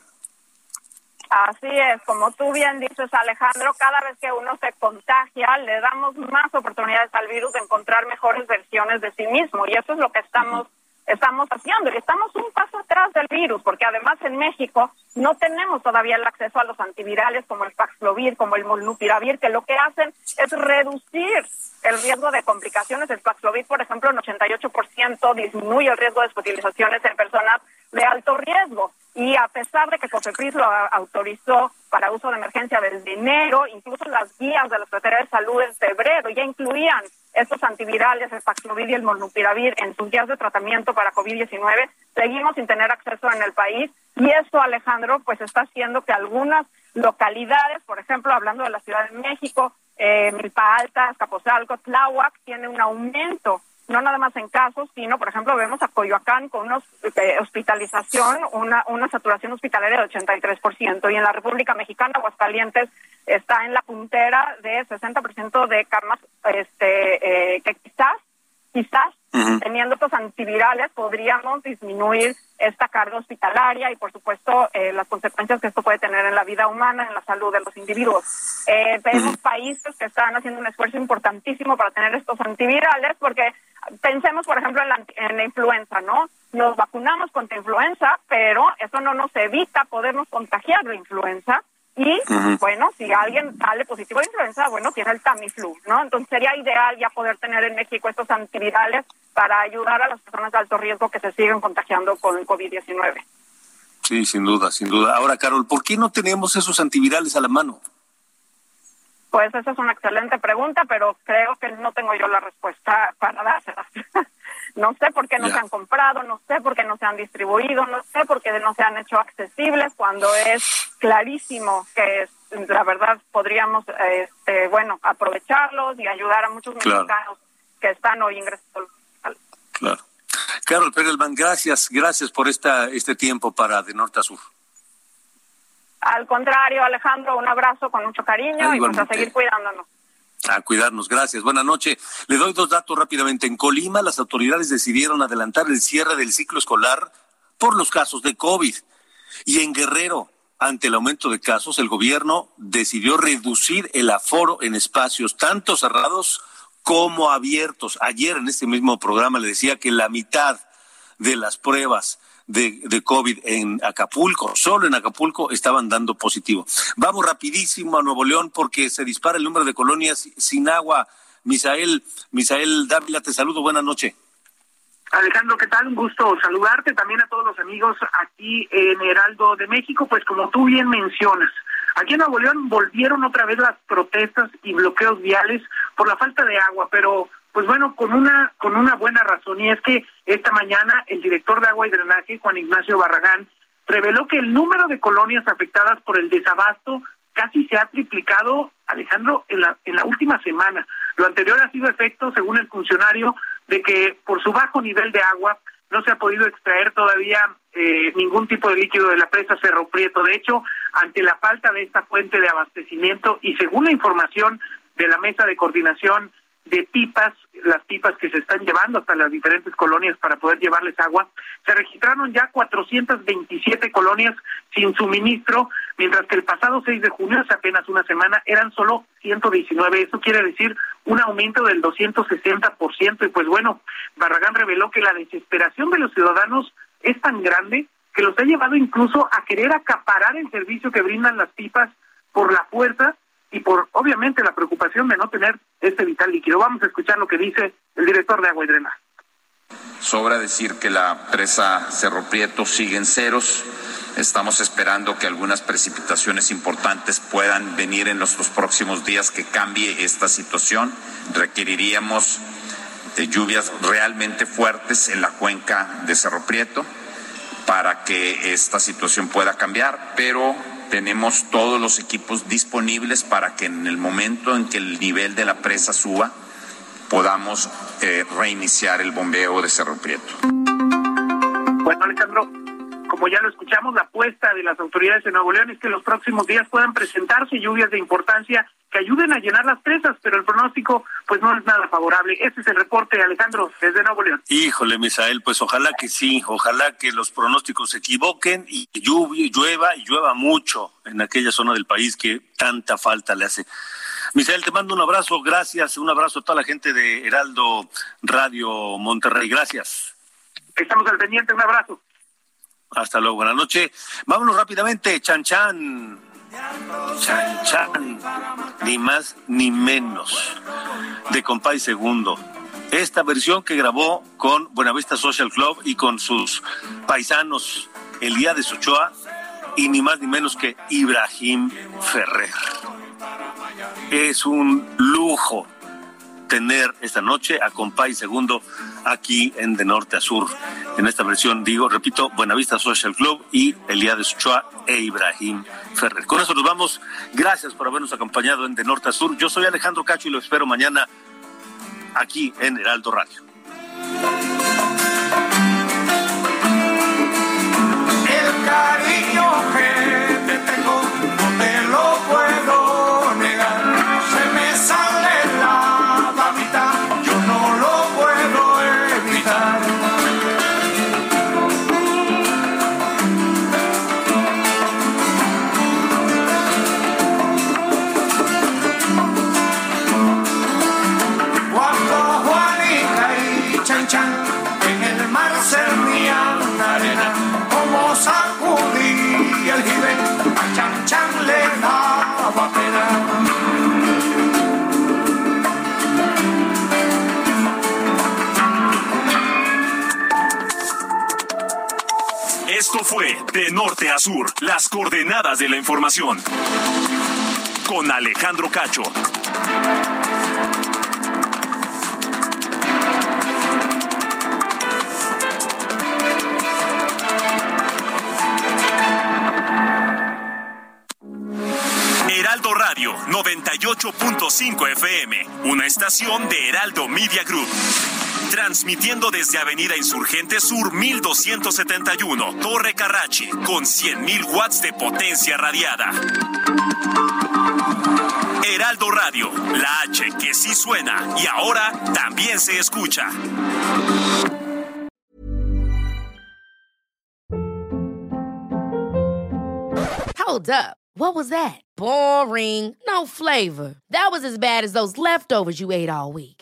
Así es, como tú bien dices, Alejandro, cada vez que uno se contagia, le damos más oportunidades al virus de encontrar mejores versiones de sí mismo. Y eso es lo que estamos estamos haciendo y estamos un paso atrás del virus, porque además en México no tenemos todavía el acceso a los antivirales como el Paxlovid, como el Molnupiravir, que lo que hacen es reducir el riesgo de complicaciones. El Paxlovid, por ejemplo, en 88% disminuye el riesgo de hospitalizaciones en personas de alto riesgo. Y a pesar de que COFEPRIS lo autorizó para uso de emergencia desde enero, incluso las guías de la Secretaría de Salud en febrero ya incluían estos antivirales, el Paxlovid y el Molnupiravir, en sus guías de tratamiento para COVID-19, seguimos sin tener acceso en el país. Y esto, Alejandro, pues está haciendo que algunas localidades, por ejemplo, hablando de la Ciudad de México, eh, Milpa Alta, Escapozalco, Tláhuac, tiene un aumento no nada más en casos, sino, por ejemplo, vemos a Coyoacán con una eh, hospitalización, una, una saturación hospitalaria de 83%, y en la República Mexicana, Aguascalientes está en la puntera de 60% de camas este, eh, que quizás, quizás teniendo estos antivirales podríamos disminuir esta carga hospitalaria y, por supuesto, eh, las consecuencias que esto puede tener en la vida humana, en la salud de los individuos. Eh, vemos países que están haciendo un esfuerzo importantísimo para tener estos antivirales, porque pensemos, por ejemplo, en la, en la influenza, ¿no? Nos vacunamos contra influenza, pero eso no nos evita podernos contagiar de influenza y bueno, si alguien sale positivo de influenza, bueno, tiene el Tamiflu, ¿no? Entonces sería ideal ya poder tener en México estos antivirales para ayudar a las personas de alto riesgo que se siguen contagiando con el COVID-19. Sí, sin duda, sin duda. Ahora, Carol, ¿por qué no tenemos esos antivirales a la mano? Pues esa es una excelente pregunta, pero creo que no tengo yo la respuesta para dárselas. No sé por qué no se han comprado, no sé por qué no se han distribuido, no sé por qué no se han hecho accesibles cuando es clarísimo que la verdad podríamos, este, bueno, aprovecharlos y ayudar a muchos mexicanos que están hoy ingresando Claro. Carol Perelman, gracias, gracias por esta, este tiempo para De Norte a Sur. Al contrario, Alejandro, un abrazo con mucho cariño y pues a seguir cuidándonos. A cuidarnos, gracias. Buenas noches. Le doy dos datos rápidamente. En Colima, las autoridades decidieron adelantar el cierre del ciclo escolar por los casos de COVID. Y en Guerrero, ante el aumento de casos, el gobierno decidió reducir el aforo en espacios tanto cerrados como abiertos. Ayer en este mismo programa le decía que la mitad de las pruebas de, de, COVID en Acapulco, solo en Acapulco estaban dando positivo. Vamos rapidísimo a Nuevo León porque se dispara el número de colonias sin agua. Misael, Misael Dávila, te saludo, buenas noches. Alejandro, ¿qué tal? Un gusto saludarte también a todos los amigos aquí en Heraldo de México. Pues como tú bien mencionas, aquí en Nuevo León volvieron otra vez las protestas y bloqueos viales por la falta de agua, pero pues bueno, con una con una buena razón y es que esta mañana el director de agua y drenaje, Juan Ignacio Barragán, reveló que el número de colonias afectadas por el desabasto casi se ha triplicado, Alejandro, en la en la última semana. Lo anterior ha sido efecto, según el funcionario, de que por su bajo nivel de agua no se ha podido extraer todavía eh, ningún tipo de líquido de la presa Cerro Prieto. De hecho, ante la falta de esta fuente de abastecimiento y según la información de la mesa de coordinación de pipas, las pipas que se están llevando hasta las diferentes colonias para poder llevarles agua. Se registraron ya 427 colonias sin suministro, mientras que el pasado 6 de junio, hace apenas una semana, eran solo 119. Eso quiere decir un aumento del 260%. Y pues bueno, Barragán reveló que la desesperación de los ciudadanos es tan grande que los ha llevado incluso a querer acaparar el servicio que brindan las pipas por la fuerza y por obviamente la preocupación de no tener este vital líquido. Vamos a escuchar lo que dice el director de Agua y Drenaje. Sobra decir que la presa Cerro Prieto sigue en ceros. Estamos esperando que algunas precipitaciones importantes puedan venir en los próximos días que cambie esta situación. Requeriríamos de lluvias realmente fuertes en la cuenca de Cerro Prieto para que esta situación pueda cambiar, pero tenemos todos los equipos disponibles para que en el momento en que el nivel de la presa suba, podamos eh, reiniciar el bombeo de Cerro Prieto. Bueno, Alejandro, como ya lo escuchamos, la apuesta de las autoridades de Nuevo León es que los próximos días puedan presentarse lluvias de importancia que ayuden a llenar las presas, pero el pronóstico pues no es nada favorable. Ese es el reporte, Alejandro, desde Nuevo León. Híjole, Misael, pues ojalá que sí, ojalá que los pronósticos se equivoquen y lluvia, llueva y llueva mucho en aquella zona del país que tanta falta le hace. Misael, te mando un abrazo, gracias, un abrazo a toda la gente de Heraldo Radio Monterrey, gracias. Estamos al pendiente, un abrazo. Hasta luego, buenas noches. Vámonos rápidamente, Chan Chan. Chan Chan, ni más ni menos, de Compay Segundo. Esta versión que grabó con Buenavista Social Club y con sus paisanos Elías Ochoa y ni más ni menos que Ibrahim Ferrer. Es un lujo tener esta noche a Compay Segundo aquí en De Norte a Sur. En esta versión, digo, repito, Buenavista Social Club y Elías Ochoa e Ibrahim Ferrer. Con eso nos vamos. Gracias por habernos acompañado en De Norte a Sur. Yo soy Alejandro Cacho y lo espero mañana aquí en Heraldo Radio. El cariño que fue De Norte a Sur, las coordenadas de la información. Con Alejandro Cacho. Heraldo Radio 98.5 FM, una estación de Heraldo Media Group. Transmitiendo desde Avenida Insurgente Sur 1271, Torre Carrachi, con 100.000 watts de potencia radiada. Heraldo Radio, la H que sí suena y ahora también se escucha. Hold up. What was that? Boring. No flavor. That was as bad as those leftovers you ate all week.